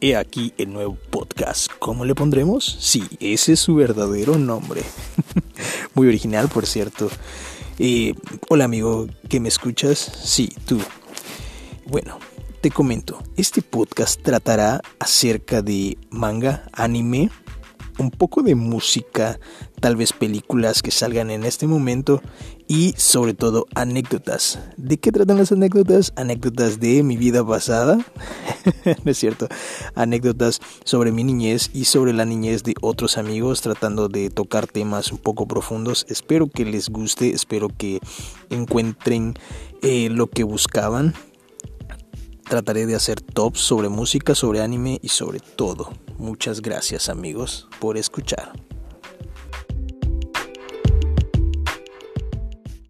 He aquí el nuevo podcast. ¿Cómo le pondremos? Sí, ese es su verdadero nombre. Muy original, por cierto. Eh, hola amigo, ¿que me escuchas? Sí, tú. Bueno, te comento, este podcast tratará acerca de manga, anime, un poco de música, tal vez películas que salgan en este momento y sobre todo anécdotas. ¿De qué tratan las anécdotas? Anécdotas de mi vida pasada, ¿no es cierto? Anécdotas sobre mi niñez y sobre la niñez de otros amigos, tratando de tocar temas un poco profundos. Espero que les guste, espero que encuentren eh, lo que buscaban. Trataré de hacer tops sobre música, sobre anime y sobre todo. Muchas gracias amigos por escuchar.